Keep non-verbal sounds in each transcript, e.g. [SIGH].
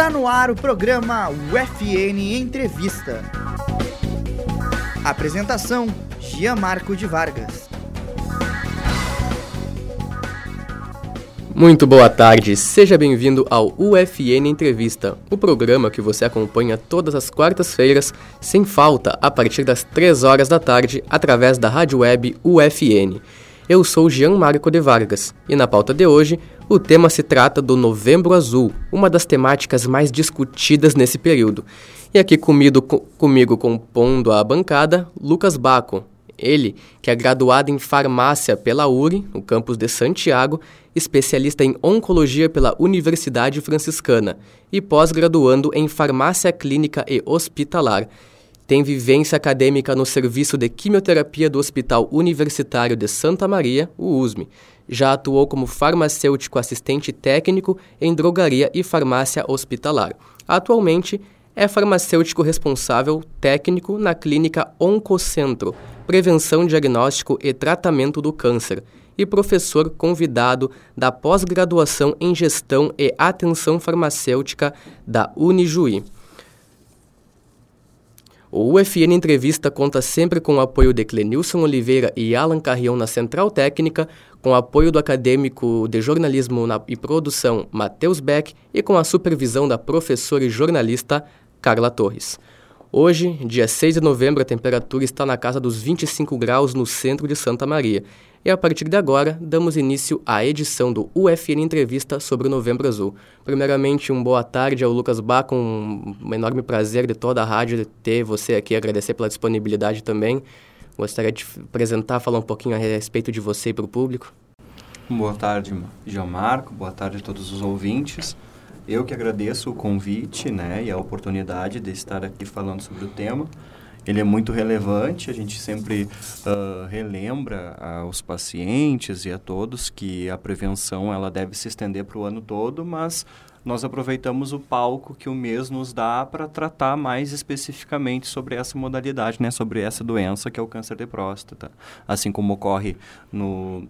Está no ar o programa UFN Entrevista. Apresentação: Gianmarco de Vargas. Muito boa tarde, seja bem-vindo ao UFN Entrevista, o programa que você acompanha todas as quartas-feiras, sem falta, a partir das 3 horas da tarde, através da rádio web UFN. Eu sou Jean Marco de Vargas e na pauta de hoje o tema se trata do Novembro Azul, uma das temáticas mais discutidas nesse período. E aqui comigo, comigo compondo a bancada, Lucas Baco, ele, que é graduado em farmácia pela URI, no campus de Santiago, especialista em oncologia pela Universidade Franciscana e pós-graduando em farmácia clínica e hospitalar. Tem vivência acadêmica no serviço de quimioterapia do Hospital Universitário de Santa Maria, o USME. Já atuou como farmacêutico assistente técnico em drogaria e farmácia hospitalar. Atualmente, é farmacêutico responsável técnico na clínica Oncocentro, Prevenção, Diagnóstico e Tratamento do Câncer, e professor convidado da pós-graduação em Gestão e Atenção Farmacêutica da Unijuí. O UFN Entrevista conta sempre com o apoio de Clenilson Oliveira e Alan Carrião na Central Técnica, com o apoio do acadêmico de jornalismo e produção Matheus Beck e com a supervisão da professora e jornalista Carla Torres. Hoje, dia 6 de novembro, a temperatura está na casa dos 25 graus no centro de Santa Maria. E a partir de agora, damos início à edição do UFN Entrevista sobre o Novembro Azul. Primeiramente, um boa tarde ao Lucas Bach, um, enorme prazer de toda a rádio ter você aqui, agradecer pela disponibilidade também. Gostaria de apresentar, falar um pouquinho a respeito de você e para o público. Boa tarde, João boa tarde a todos os ouvintes. Eu que agradeço o convite né, e a oportunidade de estar aqui falando sobre o tema. Ele é muito relevante, a gente sempre uh, relembra aos pacientes e a todos que a prevenção ela deve se estender para o ano todo, mas nós aproveitamos o palco que o mês nos dá para tratar mais especificamente sobre essa modalidade, né, sobre essa doença que é o câncer de próstata. Assim como ocorre no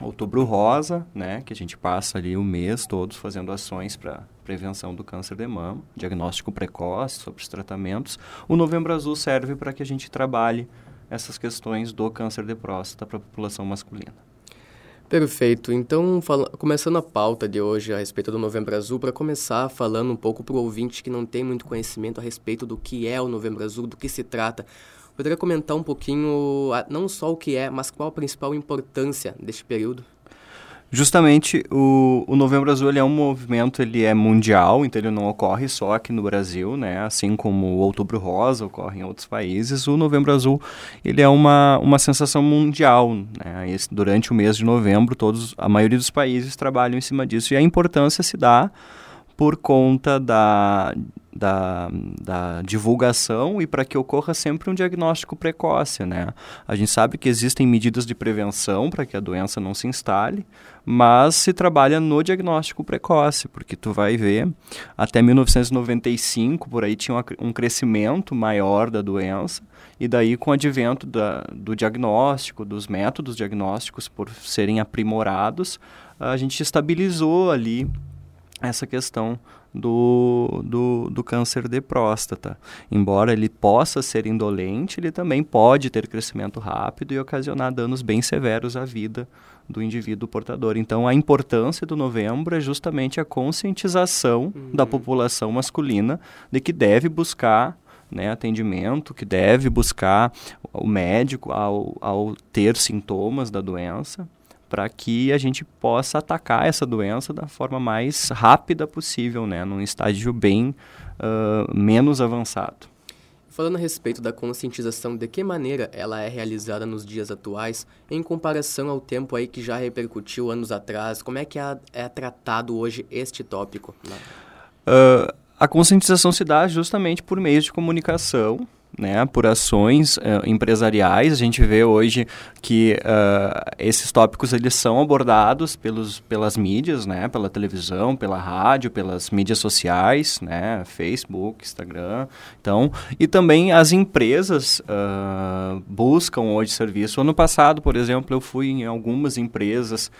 Outubro Rosa, né, que a gente passa ali o mês todos fazendo ações para prevenção do câncer de mama, diagnóstico precoce sobre os tratamentos. O Novembro Azul serve para que a gente trabalhe essas questões do câncer de próstata para a população masculina. Perfeito. Então, fala, começando a pauta de hoje a respeito do Novembro Azul, para começar falando um pouco para o ouvinte que não tem muito conhecimento a respeito do que é o Novembro Azul, do que se trata, Poderia comentar um pouquinho, não só o que é, mas qual a principal importância deste período? Justamente, o, o Novembro Azul ele é um movimento, ele é mundial, então ele não ocorre só aqui no Brasil, né? Assim como o Outubro Rosa ocorre em outros países, o Novembro Azul ele é uma, uma sensação mundial, né? Esse, durante o mês de novembro, todos, a maioria dos países trabalham em cima disso, e a importância se dá por conta da, da, da divulgação e para que ocorra sempre um diagnóstico precoce, né? A gente sabe que existem medidas de prevenção para que a doença não se instale, mas se trabalha no diagnóstico precoce, porque tu vai ver, até 1995, por aí tinha um crescimento maior da doença, e daí com o advento da, do diagnóstico, dos métodos diagnósticos por serem aprimorados, a gente estabilizou ali essa questão do, do, do, câncer de próstata. Embora ele possa ser indolente, ele também pode ter crescimento rápido e ocasionar danos bem severos à vida do indivíduo portador. Então, a importância do novembro é justamente a conscientização uhum. da população masculina de que deve buscar né, atendimento, que deve buscar o médico ao, ao ter sintomas da doença para que a gente possa atacar essa doença da forma mais rápida possível, né, num estágio bem uh, menos avançado. Falando a respeito da conscientização, de que maneira ela é realizada nos dias atuais, em comparação ao tempo aí que já repercutiu anos atrás, como é que é, é tratado hoje este tópico? Uh, a conscientização se dá justamente por meios de comunicação, né, por ações uh, empresariais. A gente vê hoje que uh, esses tópicos eles são abordados pelos, pelas mídias, né, pela televisão, pela rádio, pelas mídias sociais, né, Facebook, Instagram. Então, e também as empresas uh, buscam hoje serviço. Ano passado, por exemplo, eu fui em algumas empresas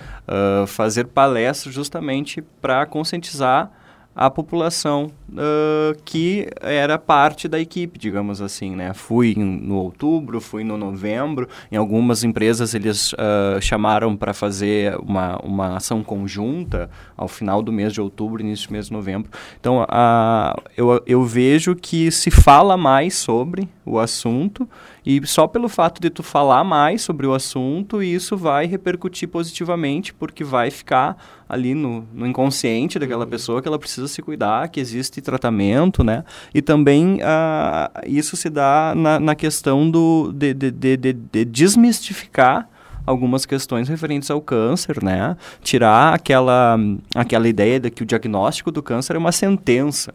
fazer palestras justamente para conscientizar a população uh, que era parte da equipe, digamos assim, né? Fui no outubro, fui no novembro, em algumas empresas eles uh, chamaram para fazer uma, uma ação conjunta ao final do mês de outubro, início do mês de novembro. Então, uh, eu, eu vejo que se fala mais sobre o assunto e só pelo fato de tu falar mais sobre o assunto, isso vai repercutir positivamente, porque vai ficar ali no, no inconsciente daquela uhum. pessoa que ela precisa se cuidar, que existe tratamento, né? E também uh, isso se dá na, na questão do, de, de, de, de desmistificar algumas questões referentes ao câncer, né? Tirar aquela, aquela ideia de que o diagnóstico do câncer é uma sentença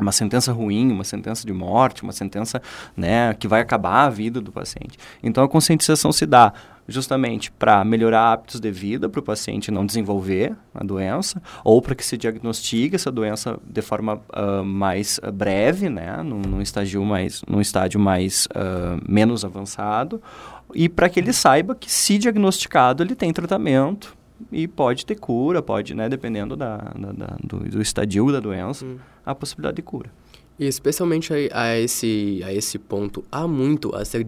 uma sentença ruim, uma sentença de morte, uma sentença né, que vai acabar a vida do paciente. Então a conscientização se dá justamente para melhorar hábitos de vida para o paciente não desenvolver a doença ou para que se diagnostique essa doença de forma uh, mais uh, breve, né, num, num, estágio mais, num estágio mais uh, menos avançado e para que ele saiba que se diagnosticado ele tem tratamento e pode ter cura, pode, né, dependendo da, da, da do, do, estadio da doença, hum. a possibilidade de cura. E especialmente a, a, esse, a esse ponto, há muito a ser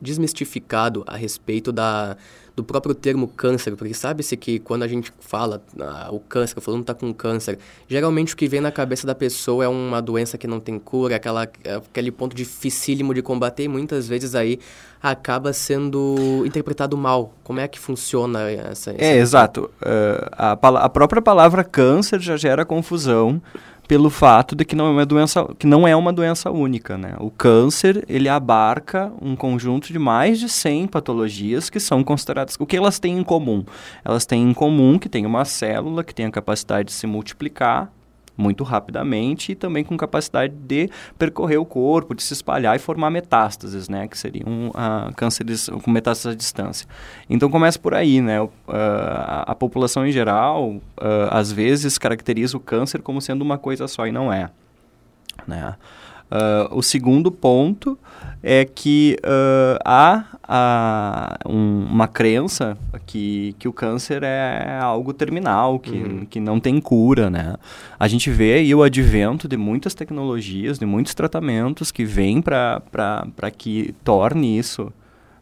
desmistificado a respeito da, do próprio termo câncer, porque sabe-se que quando a gente fala ah, o câncer, o fulano está com câncer, geralmente o que vem na cabeça da pessoa é uma doença que não tem cura, aquela, aquele ponto dificílimo de combater e muitas vezes aí acaba sendo interpretado mal. Como é que funciona essa... essa é, exato. Uh, a, a própria palavra câncer já gera confusão pelo fato de que não é uma doença que não é uma doença única, né? O câncer, ele abarca um conjunto de mais de 100 patologias que são consideradas o que elas têm em comum? Elas têm em comum que tem uma célula que tem a capacidade de se multiplicar muito rapidamente e também com capacidade de percorrer o corpo, de se espalhar e formar metástases, né, que seriam uh, cânceres com metástases à distância. Então começa por aí, né, uh, a, a, população em geral uh, às vezes caracteriza o câncer como sendo uma coisa só e não é, né. Uh, o segundo ponto é que uh, há, há um, uma crença que, que o câncer é algo terminal, que, uhum. que não tem cura, né? A gente vê aí o advento de muitas tecnologias, de muitos tratamentos que vêm para que torne isso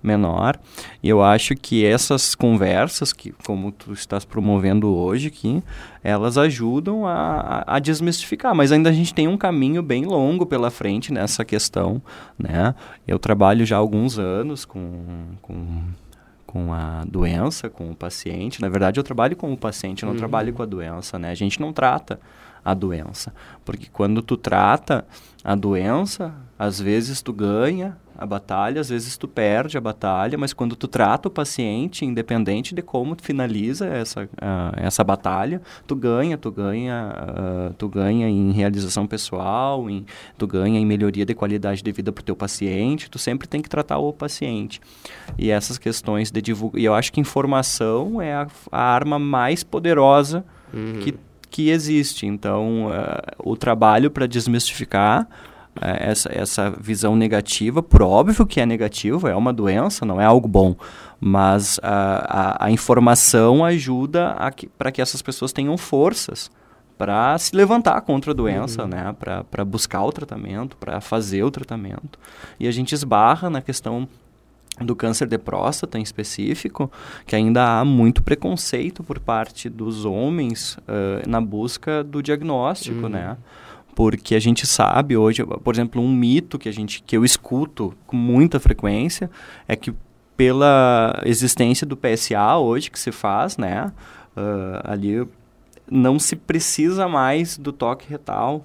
menor. E eu acho que essas conversas, que como tu estás promovendo hoje aqui, elas ajudam a, a, desmistificar. Mas ainda a gente tem um caminho bem longo pela frente nessa questão, né? Eu trabalho já há alguns anos com, com com a doença, com o paciente. Na verdade, eu trabalho com o paciente, eu não uhum. trabalho com a doença, né? A gente não trata a doença, porque quando tu trata a doença, às vezes tu ganha, a batalha, às vezes tu perde a batalha, mas quando tu trata o paciente, independente de como tu finaliza essa, uh, essa batalha, tu ganha, tu ganha, uh, tu ganha em realização pessoal, em, tu ganha em melhoria de qualidade de vida para o teu paciente, tu sempre tem que tratar o paciente. E essas questões de divulgação, e eu acho que informação é a, a arma mais poderosa uhum. que, que existe. Então, uh, o trabalho para desmistificar essa, essa visão negativa, por óbvio que é negativo, é uma doença, não é algo bom, mas a, a, a informação ajuda para que essas pessoas tenham forças para se levantar contra a doença, uhum. né? para buscar o tratamento, para fazer o tratamento. E a gente esbarra na questão do câncer de próstata em específico, que ainda há muito preconceito por parte dos homens uh, na busca do diagnóstico, uhum. né? Porque a gente sabe hoje, por exemplo, um mito que a gente que eu escuto com muita frequência é que pela existência do PSA hoje que se faz, né, uh, ali não se precisa mais do toque retal,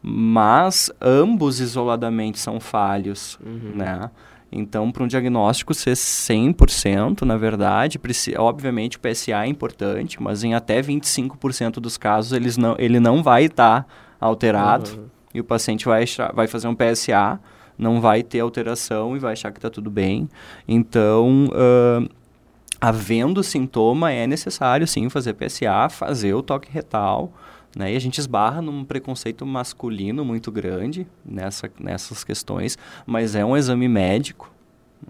mas ambos isoladamente são falhos, uhum. né? Então, para um diagnóstico ser 100%, na verdade, obviamente o PSA é importante, mas em até 25% dos casos eles não, ele não vai estar tá alterado uhum. e o paciente vai, vai fazer um PSA, não vai ter alteração e vai achar que está tudo bem. Então, uh, havendo sintoma, é necessário sim fazer PSA, fazer o toque retal. Né? E a gente esbarra num preconceito masculino muito grande nessa, nessas questões, mas é um exame médico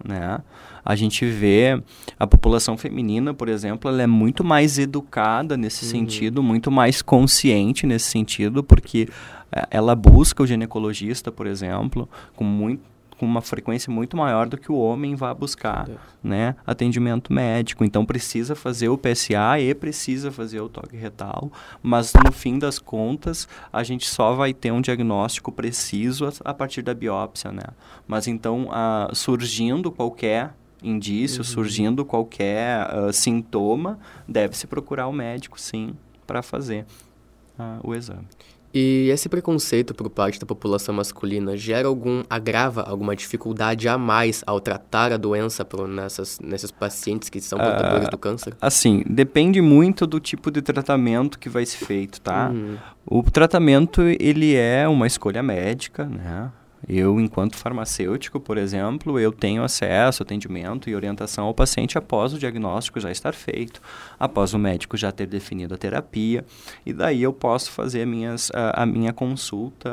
né? A gente vê a população feminina, por exemplo, ela é muito mais educada nesse uhum. sentido, muito mais consciente nesse sentido, porque é, ela busca o ginecologista, por exemplo, com muito com uma frequência muito maior do que o homem vai buscar, né, atendimento médico. Então precisa fazer o PSA e precisa fazer o toque retal, mas no fim das contas a gente só vai ter um diagnóstico preciso a, a partir da biópsia, né? Mas então a, surgindo qualquer indício, uhum. surgindo qualquer uh, sintoma, deve-se procurar o médico, sim, para fazer uh, o exame. E esse preconceito por parte da população masculina gera algum, agrava alguma dificuldade a mais ao tratar a doença por, nessas, nesses pacientes que são portadores do câncer? Assim, depende muito do tipo de tratamento que vai ser feito, tá? Uhum. O tratamento, ele é uma escolha médica, né? Eu, enquanto farmacêutico, por exemplo, eu tenho acesso, atendimento e orientação ao paciente após o diagnóstico já estar feito, após o médico já ter definido a terapia, e daí eu posso fazer minhas, a, a minha consulta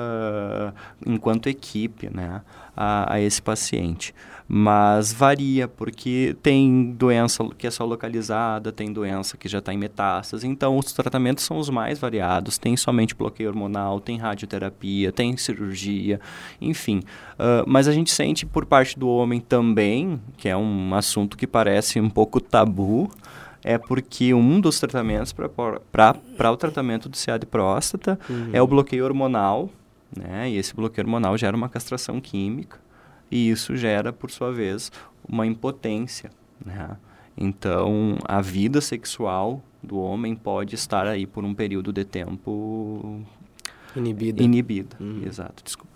enquanto equipe né, a, a esse paciente mas varia, porque tem doença que é só localizada, tem doença que já está em metástase, então os tratamentos são os mais variados, tem somente bloqueio hormonal, tem radioterapia, tem cirurgia, enfim. Uh, mas a gente sente por parte do homem também, que é um assunto que parece um pouco tabu, é porque um dos tratamentos para o tratamento do CA de próstata uhum. é o bloqueio hormonal, né? E esse bloqueio hormonal gera uma castração química e isso gera, por sua vez, uma impotência. Né? Então, a vida sexual do homem pode estar aí por um período de tempo inibida. Inibida, uhum. exato. Desculpa.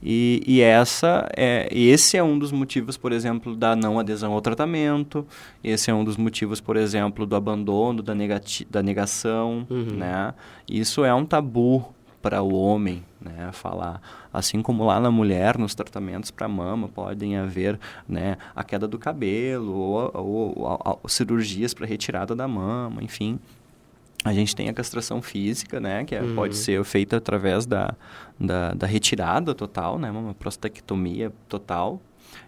E, e, essa é, esse é um dos motivos, por exemplo, da não adesão ao tratamento. Esse é um dos motivos, por exemplo, do abandono, da, negati da negação. Uhum. Né? Isso é um tabu para o homem né, falar. Assim como lá na mulher, nos tratamentos para mama, podem haver né, a queda do cabelo ou, ou, ou, ou cirurgias para retirada da mama, enfim. A gente tem a castração física, né, que é, uhum. pode ser feita através da, da, da, retirada total, né, uma prostatectomia total,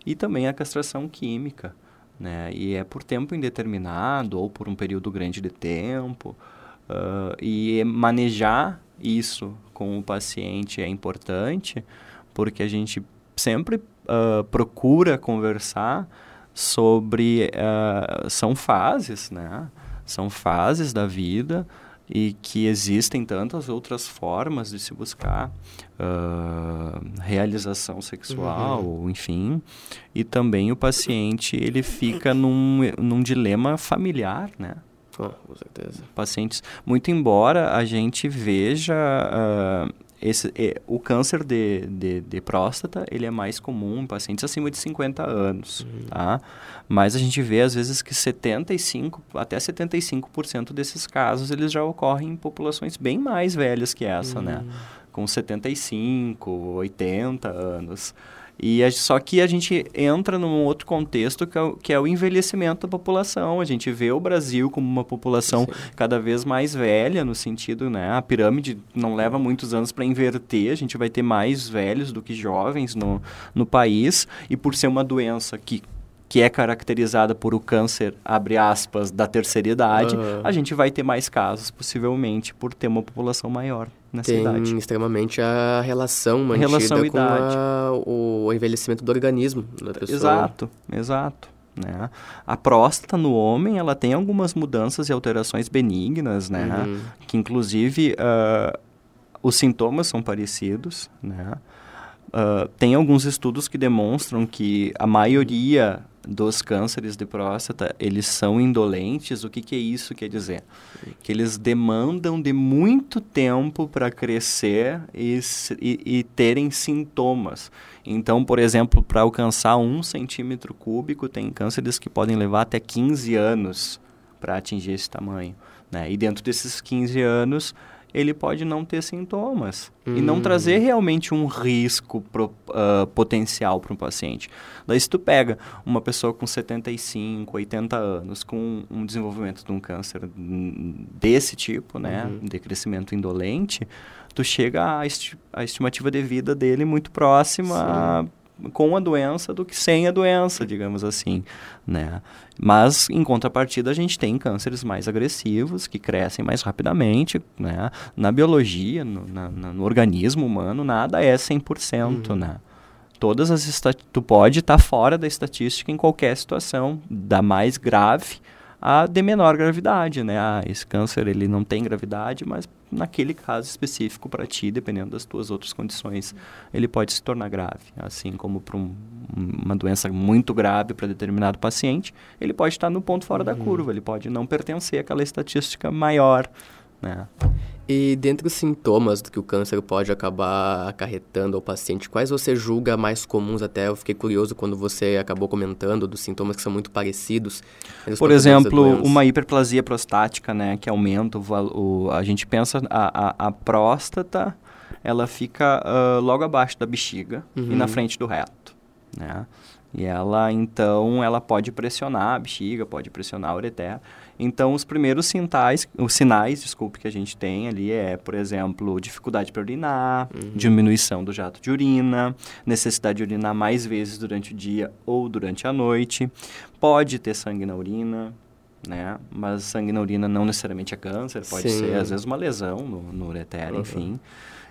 e também a castração química, né, e é por tempo indeterminado ou por um período grande de tempo, uh, e manejar isso com o paciente é importante, porque a gente sempre uh, procura conversar sobre. Uh, são fases, né? São fases da vida e que existem tantas outras formas de se buscar uh, realização sexual, uhum. enfim, e também o paciente ele fica num, num dilema familiar, né? Com certeza. Pacientes, muito embora a gente veja uh, esse, o câncer de, de, de, próstata, ele é mais comum em pacientes acima de 50 anos, uhum. tá? Mas a gente vê, às vezes, que 75, até 75% desses casos, eles já ocorrem em populações bem mais velhas que essa, né? uhum. né? Com 75, 80 anos. E a, só que a gente entra num outro contexto que é, o, que é, o envelhecimento da população. A gente vê o Brasil como uma população Sim. cada vez mais velha, no sentido, né? A pirâmide não leva muitos anos para inverter, a gente vai ter mais velhos do que jovens no, no país. E por ser uma doença que que é caracterizada por o câncer, abre aspas, da terceira idade, uhum. a gente vai ter mais casos, possivelmente, por ter uma população maior nessa Tem idade. extremamente a relação mantida relação com a, o envelhecimento do organismo da pessoa. Exato, exato. Né? A próstata no homem, ela tem algumas mudanças e alterações benignas, né? Uhum. Que, inclusive, uh, os sintomas são parecidos, né? Uh, tem alguns estudos que demonstram que a maioria dos cânceres de próstata, eles são indolentes. O que, que é isso quer dizer? Que eles demandam de muito tempo para crescer e, e, e, terem sintomas. Então, por exemplo, para alcançar um centímetro cúbico, tem cânceres que podem levar até 15 anos para atingir esse tamanho. Né? E dentro desses 15 anos, ele pode não ter sintomas hum. e não hum. trazer realmente um risco pro, uh, potencial para um paciente. Daí se tu pega uma pessoa com 75, 80 anos com um desenvolvimento de um câncer desse tipo, né, uhum. de crescimento indolente, tu chega à esti estimativa de vida dele muito próxima a com a doença do que sem a doença, digamos assim, né? Mas, em contrapartida, a gente tem cânceres mais agressivos, que crescem mais rapidamente, né? Na biologia, no, na, no organismo humano, nada é 100%, uhum. né? Todas as tu pode estar tá fora da estatística em qualquer situação, da mais grave a de menor gravidade, né? Ah, esse câncer ele não tem gravidade, mas naquele caso específico para ti, dependendo das tuas outras condições, ele pode se tornar grave. Assim como para um, uma doença muito grave para determinado paciente, ele pode estar no ponto fora uhum. da curva, ele pode não pertencer àquela estatística maior, né? E dentre os sintomas que o câncer pode acabar acarretando ao paciente, quais você julga mais comuns até? Eu fiquei curioso quando você acabou comentando dos sintomas que são muito parecidos. Por exemplo, uma hiperplasia prostática, né, que aumenta o, o a gente pensa a, a, a próstata, ela fica uh, logo abaixo da bexiga uhum. e na uhum. frente do reto, né? E ela, então, ela pode pressionar a bexiga, pode pressionar a ureter. Então, os primeiros sinais, os sinais, desculpe, que a gente tem ali é, por exemplo, dificuldade para urinar, uhum. diminuição do jato de urina, necessidade de urinar mais vezes durante o dia ou durante a noite. Pode ter sangue na urina, né? Mas sangue na urina não necessariamente é câncer, pode Sim. ser, às vezes, uma lesão no, no ureter, uhum. enfim.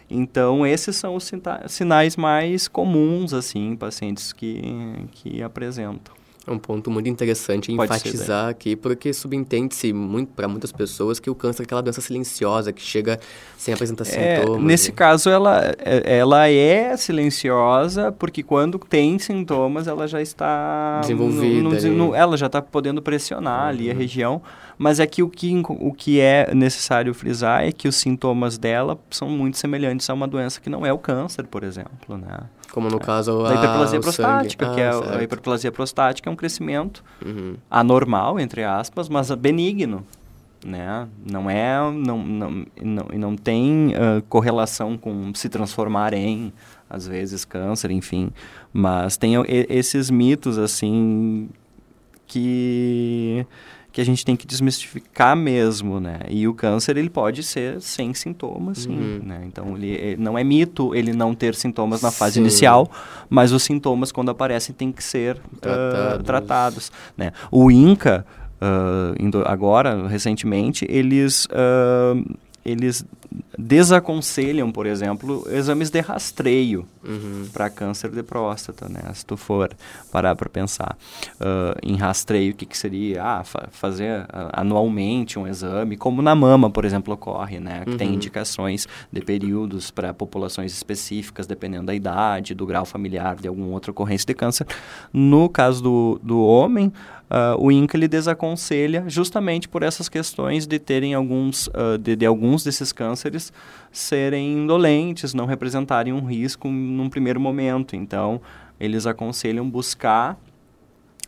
Então, esses são os sinais mais comuns, assim, em pacientes que, que apresentam. É um ponto muito interessante Pode enfatizar ser, aqui, porque subentende-se muito, para muitas pessoas que o câncer é aquela doença silenciosa que chega sem apresentar é, sintomas. Nesse e... caso, ela, é, ela é silenciosa porque quando tem sintomas, ela já está desenvolvida. No, no, no, ela já está podendo pressionar uhum. ali a uhum. região. Mas é que o, que o que é necessário frisar é que os sintomas dela são muito semelhantes a uma doença que não é o câncer, por exemplo, né? Como no é. caso a, a hiperplasia prostática, ah, que é certo. a hiperplasia prostática é um crescimento uhum. anormal, entre aspas, mas benigno. Né? Não é, não, não, não, não tem uh, correlação com se transformar em, às vezes, câncer, enfim. Mas tem esses mitos, assim, que que a gente tem que desmistificar mesmo, né? E o câncer, ele pode ser sem sintomas, sim, uhum. né? Então, ele, ele, não é mito ele não ter sintomas na fase sim. inicial, mas os sintomas, quando aparecem, têm que ser tratados, uh, tratados né? O INCA, uh, agora, recentemente, eles... Uh, eles desaconselham, por exemplo, exames de rastreio uhum. para câncer de próstata, né? Se tu for parar para pensar uh, em rastreio, o que, que seria? Ah, fa fazer uh, anualmente um exame, como na mama, por exemplo, ocorre, né? Que uhum. tem indicações de períodos para populações específicas, dependendo da idade, do grau familiar, de alguma outra ocorrência de câncer. No caso do, do homem, Uh, o INCA ele desaconselha justamente por essas questões de terem alguns, uh, de, de, alguns desses cânceres serem indolentes, não representarem um risco num primeiro momento. Então, eles aconselham buscar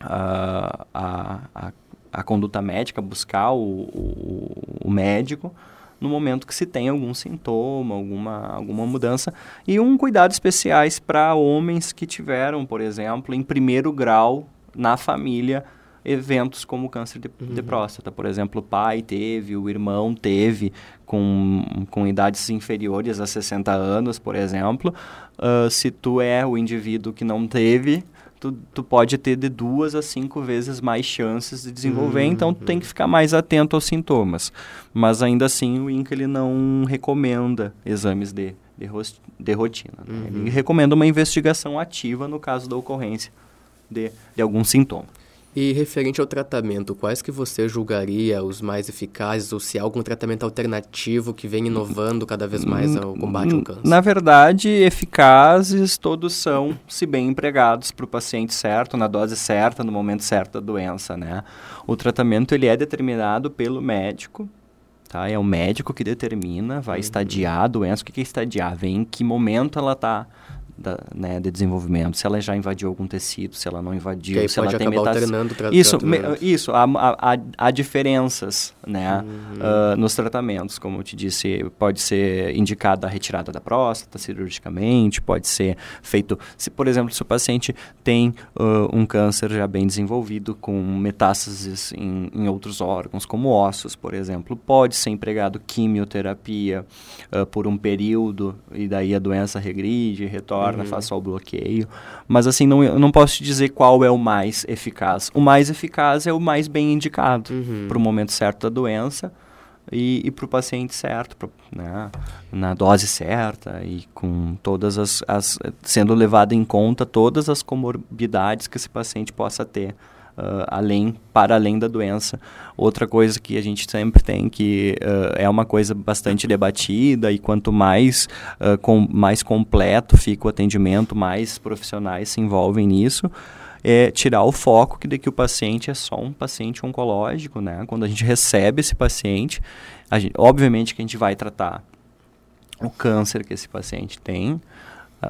uh, a, a, a, conduta médica, buscar o, o, o médico no momento que se tem algum sintoma, alguma, alguma mudança. E um cuidado especiais para homens que tiveram, por exemplo, em primeiro grau na família eventos como câncer de, uhum. de, próstata. Por exemplo, o pai teve, o irmão teve, com, com idades inferiores a 60 anos, por exemplo. Uh, se tu é o indivíduo que não teve, tu, tu pode ter de duas a cinco vezes mais chances de desenvolver, uhum. então tu tem que ficar mais atento aos sintomas. Mas ainda assim, o INCA ele não recomenda exames de, de, de rotina. Né? Uhum. Ele recomenda uma investigação ativa no caso da ocorrência de, de algum sintoma. E referente ao tratamento, quais que você julgaria os mais eficazes ou se há algum tratamento alternativo que vem inovando cada vez mais ao combate ao câncer? Na verdade, eficazes todos são, se bem empregados para o paciente certo, na dose certa, no momento certo da doença, né? O tratamento ele é determinado pelo médico, tá? É o médico que determina, vai uhum. estadiar a doença. O que é estadiar? Vem em que momento ela está da, né, de desenvolvimento, se ela já invadiu algum tecido, se ela não invadiu, se ela tem alternando Isso, me, isso há, há, há, diferenças né, uhum. uh, nos tratamentos, como eu te disse, pode ser indicada a retirada da próstata cirurgicamente, pode ser feito, se por exemplo, se o paciente tem uh, um câncer já bem desenvolvido com metástases em, em, outros órgãos, como ossos, por exemplo, pode ser empregado quimioterapia uh, por um período e daí a doença regride, retorna melhor, né? Faz só o bloqueio. Mas assim, não, eu não posso te dizer qual é o mais eficaz. O mais eficaz é o mais bem indicado Uhum. para o momento certo da doença e, e para o paciente certo, pro- né? na dose certa e com todas as, as sendo levado em conta todas as comorbidades que esse paciente possa ter. Ah, além para além da doença outra coisa que a gente sempre tem que ah, é uma coisa bastante debatida e quanto mais ah, com, mais completo fica o atendimento mais profissionais se envolvem nisso é tirar o foco que de que o paciente é só um paciente oncológico, né? Quando a gente recebe esse paciente, gente- obviamente que a gente vai tratar o câncer que esse paciente tem,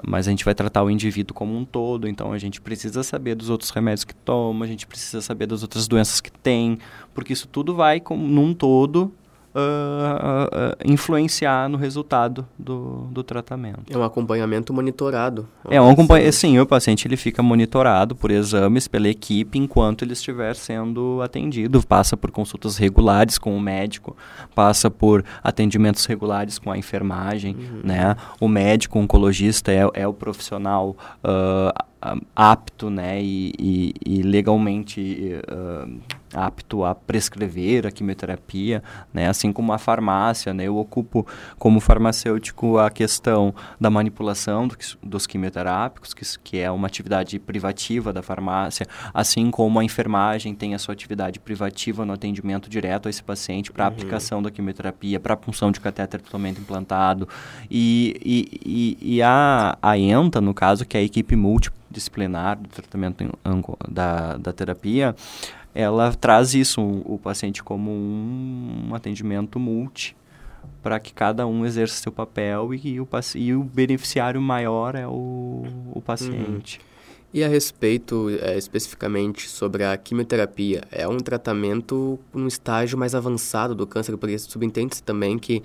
mas a gente vai tratar o indivíduo como um todo, então a gente precisa saber dos outros remédios que toma, a gente precisa saber das outras doenças que tem, porque isso tudo vai, com, num todo, ah, ah, influenciar no resultado do, do tratamento. É um acompanhamento monitorado. É um acompanha, sim, o paciente ele fica monitorado por exames pela equipe enquanto ele estiver sendo atendido, passa por consultas regulares com o médico, passa por atendimentos regulares com a enfermagem, né? O médico oncologista é, é o profissional ah, apto, né, e, e- e legalmente apto a prescrever a quimioterapia, né, assim como a farmácia, né, eu ocupo como farmacêutico a questão da manipulação do dos quimioterápicos, que, que é uma atividade privativa da farmácia, assim como a enfermagem tem a sua atividade privativa no atendimento direto a esse paciente para a aplicação da quimioterapia, para a punção de catéter totalmente implantado, e, e, e, e a, a ENTA, no caso, que é a equipe multidisciplinar do tratamento da, da terapia, ela traz isso, o, o paciente como um, um atendimento multi, para que cada um exerça seu papel e, o, paci- e o beneficiário maior é o, o paciente. E a respeito eh, especificamente sobre a quimioterapia, é um tratamento num estágio mais avançado do câncer, porque subentende-se também que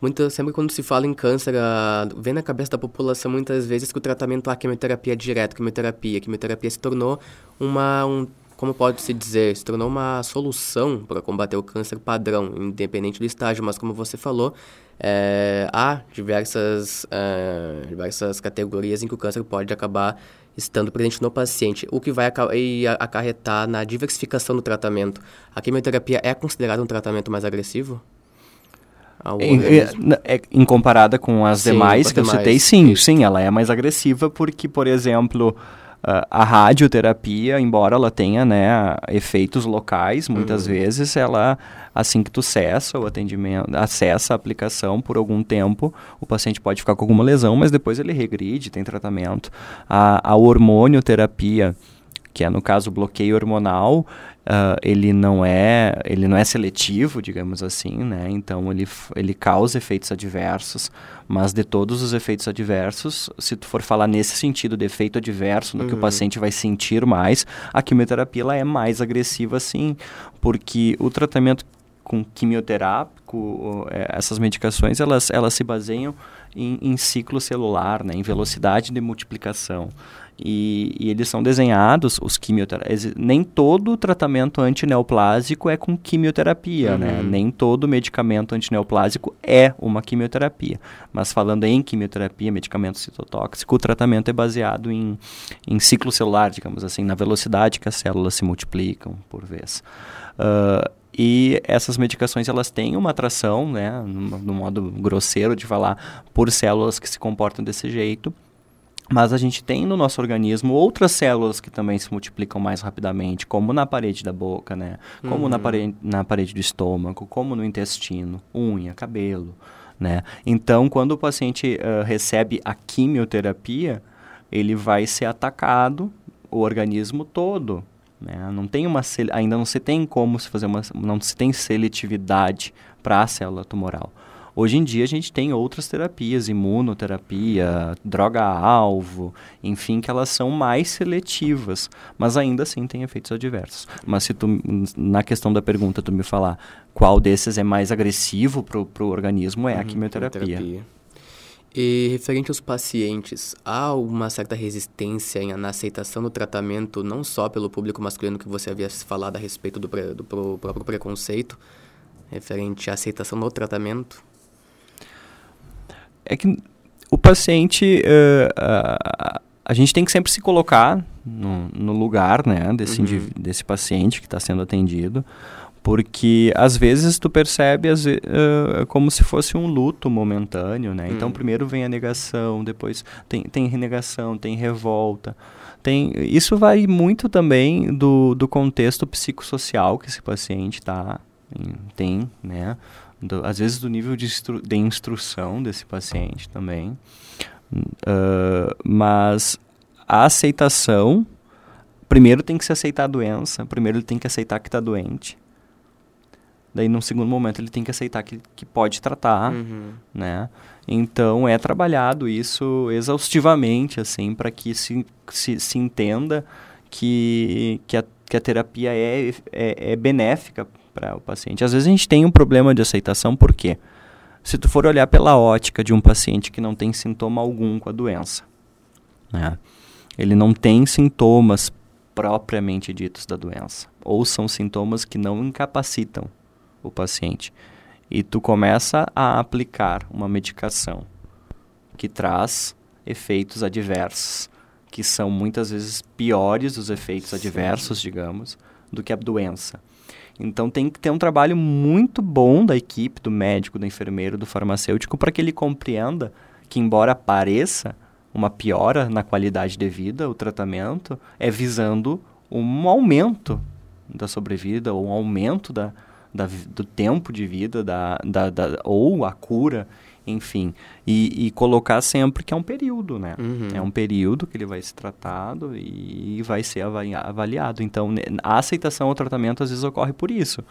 muita, sempre quando se fala em câncer, ah, vem na cabeça da população muitas vezes que o tratamento a quimioterapia é direto, quimioterapia, quimioterapia se tornou uma um, como pode se dizer, se tornou uma solução para combater o câncer padrão, independente do estágio, mas como você falou, eh, há diversas, eh, diversas categorias em que o câncer pode acabar estando presente no paciente, o que vai acarretar na diversificação do tratamento. A quimioterapia é considerada um tratamento mais agressivo? Em, é- é- em comparada com as Sim, demais que eu citei, sim, sim, ela é mais agressiva porque, por exemplo, a radioterapia, embora ela tenha né, efeitos locais, muitas vezes ela, assim que tu cessa o atendimento, acessa a aplicação por algum tempo, o paciente pode ficar com alguma lesão, mas depois ele regride, tem tratamento. A, a hormonioterapia, que é no caso bloqueio hormonal, ah, ele não é ele não é seletivo, digamos assim, né? Então ele, ele causa efeitos adversos, mas de todos os efeitos adversos, se tu for falar nesse sentido de efeito adverso, no que o paciente vai sentir mais, a quimioterapia ela é mais agressiva sim, porque o tratamento com quimioterápico, é, essas medicações, elas, elas se baseiam em, em ciclo celular, né, em velocidade de multiplicação. E, e eles são desenhados, os quimioterápicos. Nem todo tratamento antineoplásico é com quimioterapia, né? Nem todo medicamento antineoplásico é uma quimioterapia. Mas falando em quimioterapia, medicamento citotóxico, o tratamento é baseado em, em ciclo celular, digamos assim, na velocidade que as células se multiplicam por vez. Ah, e essas medicações elas têm uma atração, né, no, no modo grosseiro de falar, por células que se comportam desse jeito. Mas a gente tem no nosso organismo outras células que também se multiplicam mais rapidamente, como na parede da boca, né? Como na, parede, na parede do estômago, como no intestino, unha, cabelo, né? Então, quando o paciente ah, recebe a quimioterapia, ele vai ser atacado, o organismo todo, né? Não tem uma ainda não se tem como se fazer uma não se tem seletividade para a célula tumoral. Hoje em dia a gente tem outras terapias, imunoterapia, droga-alvo, enfim, que elas são mais seletivas, mas ainda assim tem efeitos adversos. Mas se tu, na questão da pergunta, tu me falar qual desses é mais agressivo para o organismo, é a quimioterapia. E referente aos pacientes, há uma certa resistência em- na aceitação do tratamento, não só pelo público masculino que você havia falado a respeito do, pre- do próprio preconceito, referente à aceitação do tratamento? É que o, paciente, uh, uh, a gente tem que sempre se colocar no, no lugar né, desse, uhum. desse paciente que está sendo atendido, porque às vezes tu percebe as, uh, como se fosse um luto momentâneo, né? Então, uhum. Então primeiro vem a negação, depois tem, tem renegação, tem revolta, tem isso vai muito também do, do contexto psicossocial que esse paciente tá tem, né? Do, às vezes do nível de, instru de instrução desse paciente também. Uh, mas a aceitação, primeiro tem que se aceitar a doença, primeiro ele tem que aceitar que está doente. Daí, num segundo momento, ele tem que aceitar que, que pode tratar, uhum. né? Então, é trabalhado isso exaustivamente, assim, para que se, se, se entenda que, que, a, que a terapia é, é, é benéfica para o paciente. Às vezes a gente tem um problema de aceitação, por quê? Se tu for olhar pela ótica de um paciente que não tem sintoma algum com a doença, né? ele não tem sintomas propriamente ditos da doença, ou são sintomas que não incapacitam o paciente. E tu começa a aplicar uma medicação que traz efeitos adversos, que são muitas vezes piores os efeitos Sim. adversos, digamos, do que a doença. Então tem que ter um trabalho muito bom da equipe, do médico, do enfermeiro, do farmacêutico, para que ele compreenda que, embora pareça uma piora na qualidade de vida, o tratamento é visando um aumento da sobrevida, ou um aumento da, da, do tempo de vida, da, da, da ou a cura, enfim. E, e, colocar sempre que é um período, né? Uhum. É um período que ele vai ser tratado e vai ser avaliado. Então, a aceitação ao tratamento às vezes ocorre por isso.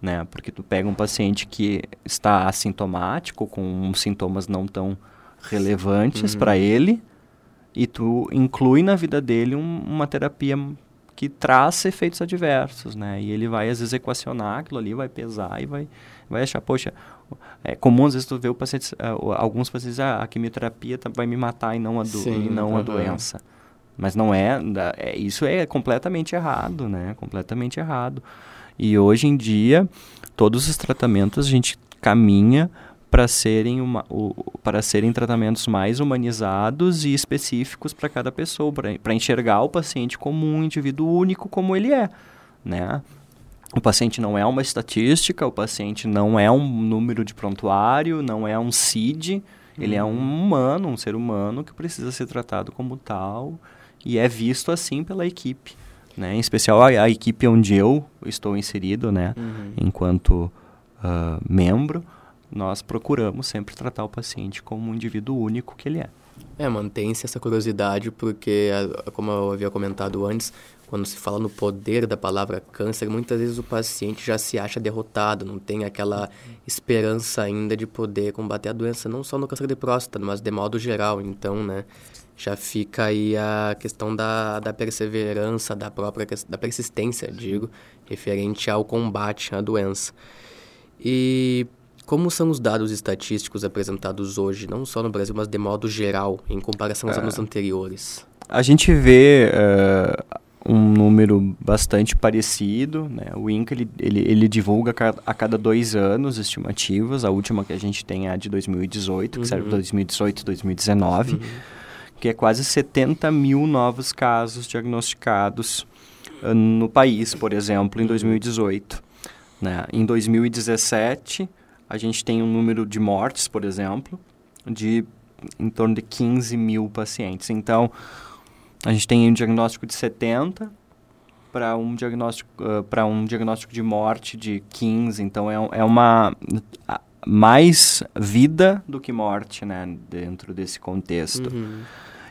Né? Porque tu pega um paciente que está assintomático, com sintomas não tão relevantes uhum. para ele, e tu inclui na vida dele um, uma terapia que traz efeitos adversos, né? E ele vai às vezes equacionar aquilo ali, vai pesar e vai, vai achar, poxa, é comum às vezes tu ver o paciente, uh, alguns pacientes, ah, a quimioterapia tá, vai me matar e não a, do, Sim, e não a doença. Mas não é, é, isso é completamente errado, né? Completamente errado. E hoje em dia, todos os tratamentos a gente caminha para serem, uma, para serem tratamentos mais humanizados e específicos para cada pessoa, para enxergar o paciente como um indivíduo único como ele é, né? O paciente não é uma estatística, o paciente não é um número de prontuário, não é um CID, ele é um uhum. humano, um ser humano que precisa ser tratado como tal e é visto assim pela equipe, né? Em especial a, a equipe onde eu estou inserido, né? Uhum. Enquanto uh, membro, nós procuramos sempre tratar o paciente como um indivíduo único que ele é. É, mantém-se essa curiosidade porque, como eu havia comentado antes, quando se fala no poder da palavra câncer, muitas vezes o paciente já se acha derrotado, não tem aquela esperança ainda de poder combater a doença, não só no câncer de próstata, mas de modo geral. Então, né, já fica aí a questão da, da perseverança, da própria da persistência, digo, referente ao combate à doença. E como são os dados estatísticos apresentados hoje, não só no Brasil, mas de modo geral, em comparação aos é, anos anteriores? A gente vê uh, um número bastante parecido. Né? O INCA ele, ele, ele divulga a cada dois anos estimativas. A última que a gente tem é a de 2018, uhum. que serve para 2018 e 2019, uhum. que é quase 70 mil novos casos diagnosticados uh, no país, por exemplo, em 2018. Né? Em 2017 a gente tem um número de mortes, por exemplo, de em torno de 15 mil pacientes. Então, a gente tem um diagnóstico de 70 para um diagnóstico uh, para um diagnóstico de morte de 15. Então, é, é uma mais vida do que morte, né, dentro desse contexto. Uhum.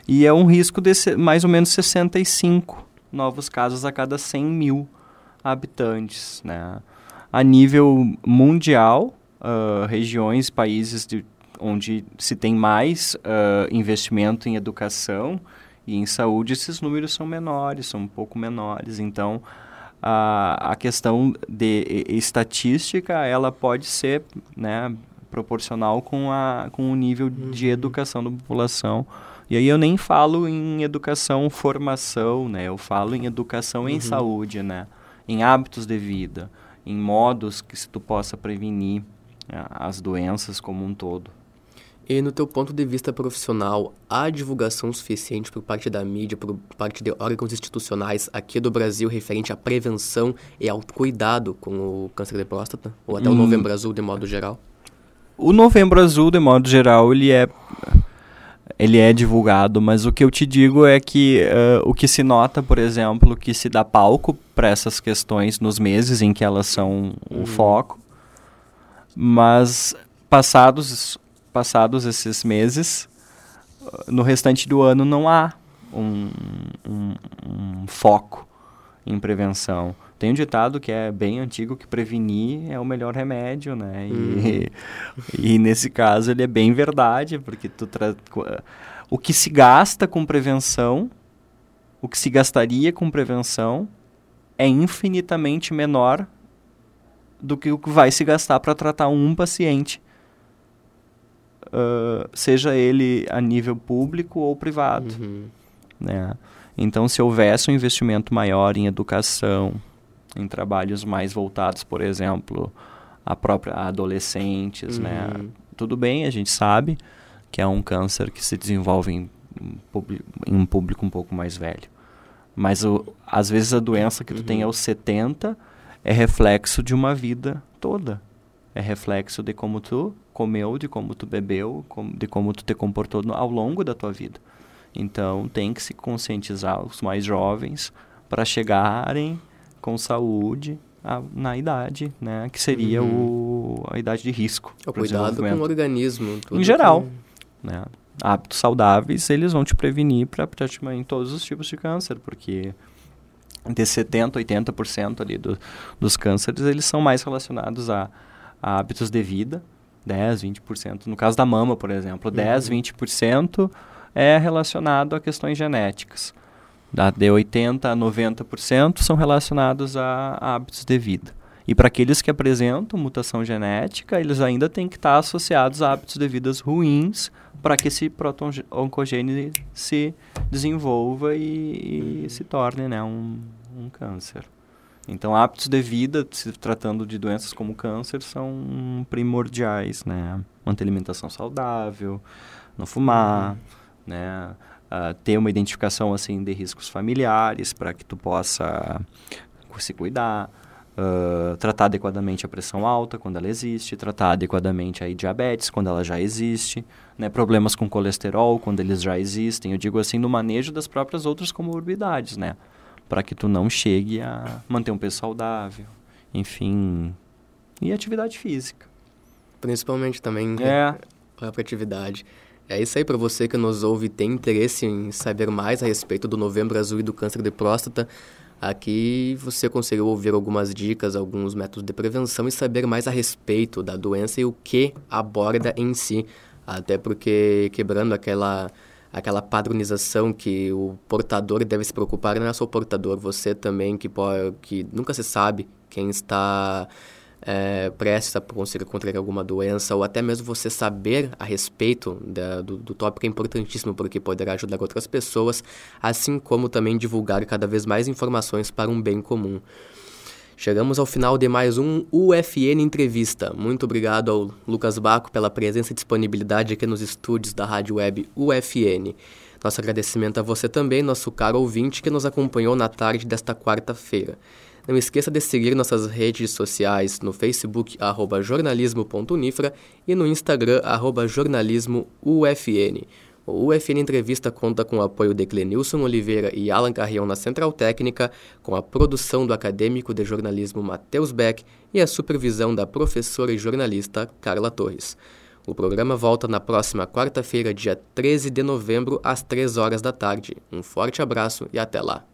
E é um risco de mais ou menos 65 novos casos a cada 100 mil habitantes, né? A nível mundial, uh, regiões, países de, onde se tem mais uh, investimento em educação e em saúde, esses números são menores, são um pouco menores. Então, a, a questão de estatística, ela pode ser né, proporcional com, a, com o nível uhum. de educação da população. E aí eu nem falo em educação formação, né? Eu falo em educação uhum. em saúde, né? Em hábitos de vida, em modos que se tu possa prevenir as doenças como um todo. E no teu ponto de vista profissional, há divulgação suficiente por parte da mídia, por parte de órgãos institucionais aqui do Brasil referente à prevenção e ao cuidado com o câncer de próstata? Ou até hum. o Novembro Azul de modo geral? O Novembro Azul, de modo geral, ele é ele é divulgado, mas o que eu te digo é que uh, o que se nota, por exemplo, que se dá palco para essas questões nos meses em que elas são o uhum. foco, mas passados passados esses meses, no restante do ano não há um, um, um foco em prevenção. Tem um ditado que é bem antigo que prevenir é o melhor remédio, né? E, uhum. [LAUGHS] e nesse caso ele é bem verdade, porque tu tra... o que se gasta com prevenção, o que se gastaria com prevenção é infinitamente menor do que o que vai se gastar para tratar um paciente, uh, seja ele a nível público ou privado, uhum. né? Então, se houvesse um investimento maior em educação, em trabalhos mais voltados, por exemplo, a própria a adolescentes, né? uhum. né? Tudo bem, a gente sabe que é um câncer que se desenvolve em, em um público um pouco mais velho. Mas o, às vezes a doença que tu uhum. tem aos 70 é reflexo de uma vida toda. É reflexo de como tu comeu, de como tu bebeu, de como tu te comportou ao longo da tua vida. Então tem que se conscientizar os mais jovens para chegarem com saúde a, na idade, né? Que seria uhum. o, a idade de risco. O cuidado com o organismo. em geral. Que... Né? Hábitos saudáveis, eles vão te prevenir para praticamente todos os tipos de câncer, porque de 70%, 80% ali do, dos cânceres, eles são mais relacionados a, a hábitos de vida, 10, 20%. No caso da mama, por exemplo, uhum. 10, 20% é relacionado a questões genéticas da, de 80% a 90% são relacionados a, a hábitos de vida. E para aqueles que apresentam mutação genética, eles ainda têm que estar associados a hábitos de vida ruins para que esse proto-oncogênese se desenvolva e, e, se torne né, um, um câncer. Então, hábitos de vida, se tratando de doenças como câncer, são primordiais, né? Manter alimentação saudável, não fumar, uhum. né? uh, ter uma identificação assim de riscos familiares para que tu possa se cuidar, uh, tratar adequadamente a pressão alta quando ela existe, tratar adequadamente a diabetes quando ela já existe, né, problemas com colesterol quando eles já existem. Eu digo assim no manejo das próprias outras comorbidades, né, para que tu não chegue a manter um peso saudável, enfim, e atividade física. Principalmente também é. a própria atividade. É isso aí para você que nos ouve e tem interesse em saber mais a respeito do Novembro Azul e do câncer de próstata. Aqui você conseguiu ouvir algumas dicas, alguns métodos de prevenção e saber mais a respeito da doença e o que aborda em si. Até porque quebrando aquela aquela padronização que o portador deve se preocupar, não é só o portador, você também que pode, que nunca se sabe quem está é, prestes a conseguir contrair alguma doença, ou até mesmo você saber a respeito da, do, do tópico é importantíssimo, porque poderá ajudar outras pessoas, assim como também divulgar cada vez mais informações para um bem comum. Chegamos ao final de mais um UFN Entrevista. Muito obrigado ao Lucas Baco pela presença e disponibilidade aqui nos estúdios da Rádio Web UFN. Nosso agradecimento a você também, nosso caro ouvinte, que nos acompanhou na tarde desta quarta-feira. Não esqueça de seguir nossas redes sociais no Facebook, jornalismo.unifra e no Instagram, jornalismoufn. O UFN Entrevista conta com o apoio de Clenilson Oliveira e Alan Carrião na Central Técnica, com a produção do acadêmico de jornalismo Matheus Beck e a supervisão da professora e jornalista Carla Torres. O programa volta na próxima quarta-feira, dia 13 de novembro, às 3 horas da tarde. Um forte abraço e até lá!